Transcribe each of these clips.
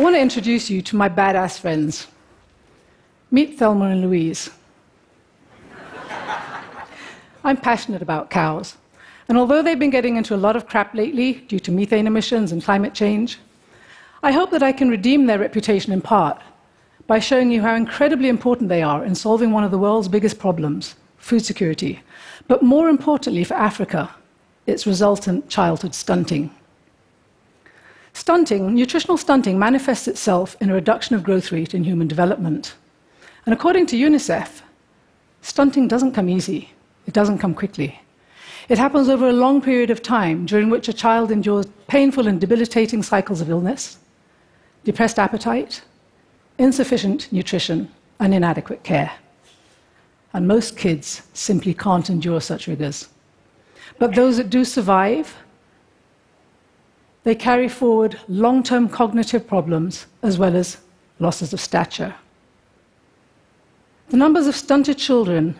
I want to introduce you to my badass friends. Meet Thelma and Louise. I'm passionate about cows, and although they've been getting into a lot of crap lately due to methane emissions and climate change, I hope that I can redeem their reputation in part by showing you how incredibly important they are in solving one of the world's biggest problems food security, but more importantly for Africa, its resultant childhood stunting. Stunting, nutritional stunting, manifests itself in a reduction of growth rate in human development. And according to UNICEF, stunting doesn't come easy, it doesn't come quickly. It happens over a long period of time during which a child endures painful and debilitating cycles of illness, depressed appetite, insufficient nutrition, and inadequate care. And most kids simply can't endure such rigors. But those that do survive, they carry forward long term cognitive problems as well as losses of stature. The numbers of stunted children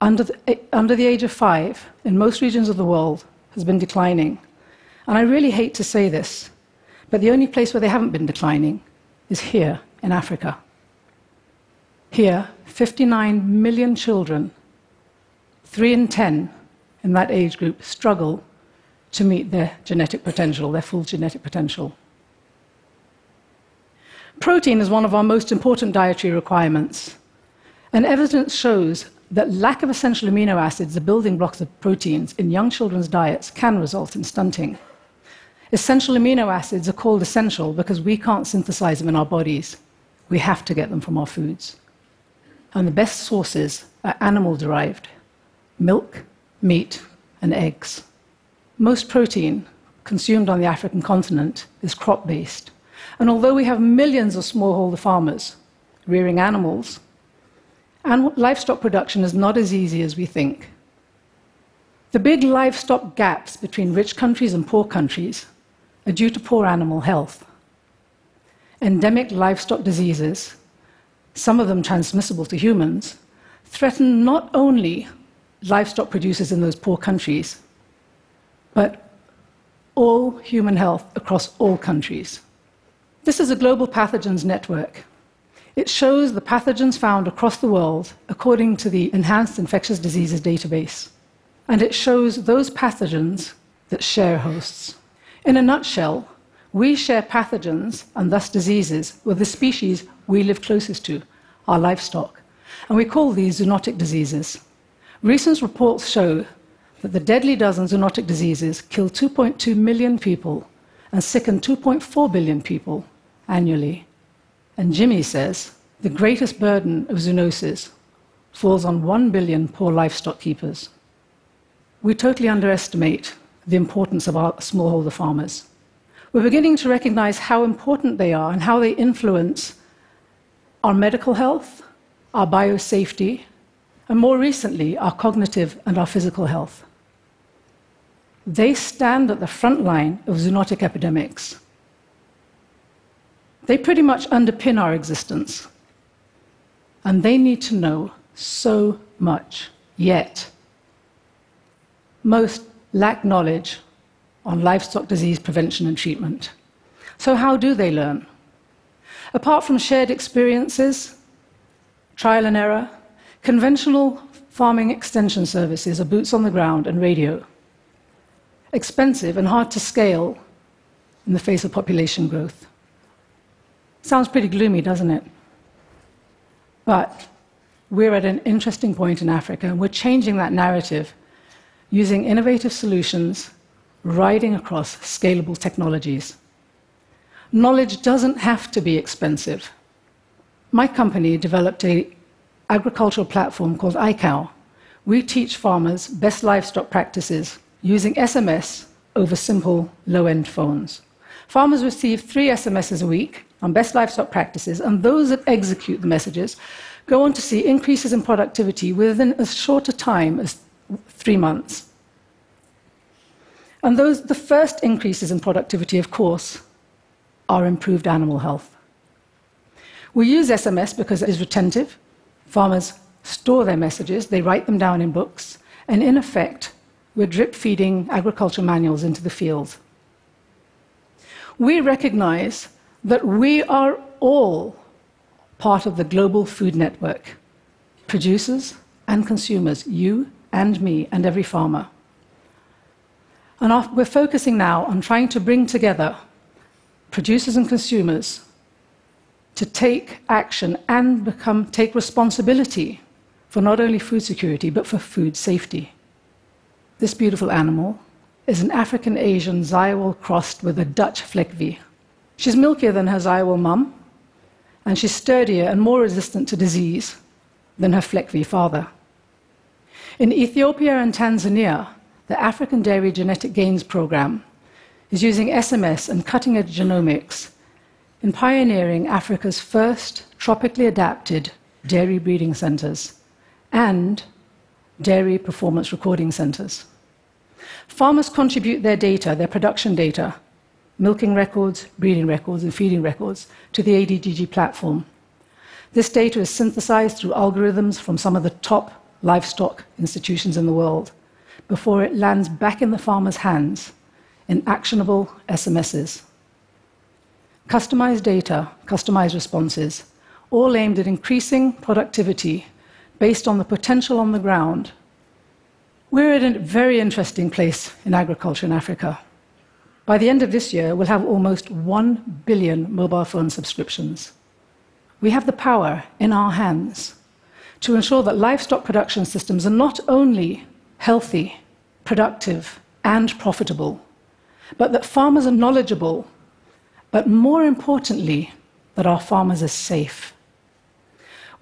under the, eh, under the age of five in most regions of the world has been declining. And I really hate to say this, but the only place where they haven't been declining is here in Africa. Here, 59 million children, three in 10 in that age group, struggle to meet their genetic potential, their full genetic potential. Protein is one of our most important dietary requirements, and evidence shows that lack of essential amino acids, the building blocks of proteins, in young children's diets can result in stunting. Essential amino acids are called essential because we can't synthesize them in our bodies. We have to get them from our foods. And the best sources are animal derived milk, meat, and eggs. Most protein consumed on the African continent is crop based. And although we have millions of smallholder farmers rearing animals, and livestock production is not as easy as we think. The big livestock gaps between rich countries and poor countries are due to poor animal health. Endemic livestock diseases, some of them transmissible to humans, threaten not only livestock producers in those poor countries, but all human health across all countries. This is a global pathogens network. It shows the pathogens found across the world according to the Enhanced Infectious Diseases Database. And it shows those pathogens that share hosts. In a nutshell, we share pathogens and thus diseases with the species we live closest to, our livestock. And we call these zoonotic diseases. Recent reports show that the deadly dozen zoonotic diseases kill 2.2 million people and sicken 2.4 billion people annually. And Jimmy says the greatest burden of zoonosis falls on 1 billion poor livestock keepers. We totally underestimate the importance of our smallholder farmers. We're beginning to recognize how important they are and how they influence our medical health, our biosafety, and more recently, our cognitive and our physical health. They stand at the front line of zoonotic epidemics. They pretty much underpin our existence. And they need to know so much, yet. Most lack knowledge on livestock disease prevention and treatment. So, how do they learn? Apart from shared experiences, trial and error, conventional farming extension services are boots on the ground and radio expensive and hard to scale in the face of population growth. Sounds pretty gloomy, doesn't it? But we're at an interesting point in Africa, and we're changing that narrative using innovative solutions, riding across scalable technologies. Knowledge doesn't have to be expensive. My company developed an agricultural platform called iCow. We teach farmers best livestock practices using SMS over simple low end phones. Farmers receive three SMSs a week on best livestock practices, and those that execute the messages go on to see increases in productivity within as short a time as three months. And those, the first increases in productivity, of course, are improved animal health. We use SMS because it is retentive. Farmers store their messages, they write them down in books, and in effect, we're drip feeding agriculture manuals into the field. We recognize that we are all part of the global food network producers and consumers, you and me and every farmer. And we're focusing now on trying to bring together producers and consumers to take action and become, take responsibility for not only food security, but for food safety. This beautiful animal is an African Asian Sahiwal crossed with a Dutch Fleckvieh. She's milkier than her Sahiwal mum, and she's sturdier and more resistant to disease than her Fleckvieh father. In Ethiopia and Tanzania, the African Dairy Genetic Gains Program is using SMS and cutting edge genomics in pioneering Africa's first tropically adapted dairy breeding centers and dairy performance recording centers. Farmers contribute their data, their production data, milking records, breeding records, and feeding records to the ADGG platform. This data is synthesized through algorithms from some of the top livestock institutions in the world before it lands back in the farmer's hands in actionable SMSs. Customized data, customized responses, all aimed at increasing productivity based on the potential on the ground. We're at a very interesting place in agriculture in Africa. By the end of this year, we'll have almost 1 billion mobile phone subscriptions. We have the power in our hands to ensure that livestock production systems are not only healthy, productive, and profitable, but that farmers are knowledgeable, but more importantly, that our farmers are safe.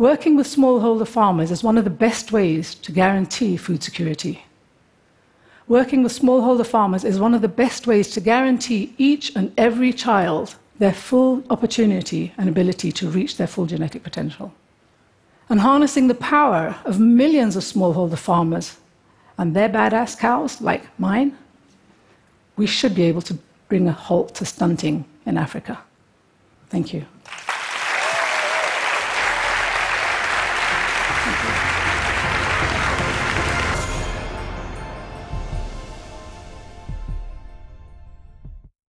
Working with smallholder farmers is one of the best ways to guarantee food security. Working with smallholder farmers is one of the best ways to guarantee each and every child their full opportunity and ability to reach their full genetic potential. And harnessing the power of millions of smallholder farmers and their badass cows, like mine, we should be able to bring a halt to stunting in Africa. Thank you.